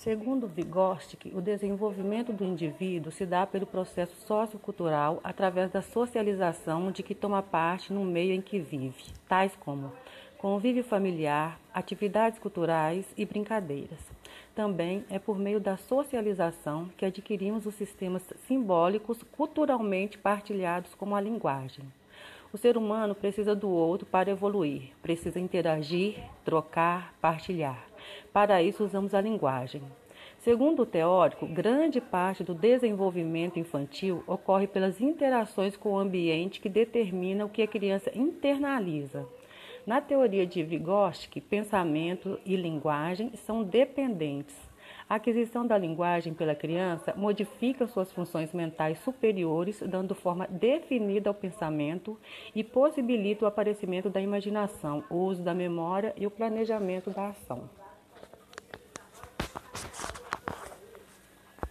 Segundo Vygotsky, o desenvolvimento do indivíduo se dá pelo processo sociocultural através da socialização de que toma parte no meio em que vive, tais como convívio familiar, atividades culturais e brincadeiras. Também é por meio da socialização que adquirimos os sistemas simbólicos culturalmente partilhados como a linguagem. O ser humano precisa do outro para evoluir, precisa interagir, trocar, partilhar. Para isso, usamos a linguagem. Segundo o teórico, grande parte do desenvolvimento infantil ocorre pelas interações com o ambiente que determina o que a criança internaliza. Na teoria de Vygotsky, pensamento e linguagem são dependentes. A aquisição da linguagem pela criança modifica suas funções mentais superiores, dando forma definida ao pensamento e possibilita o aparecimento da imaginação, o uso da memória e o planejamento da ação.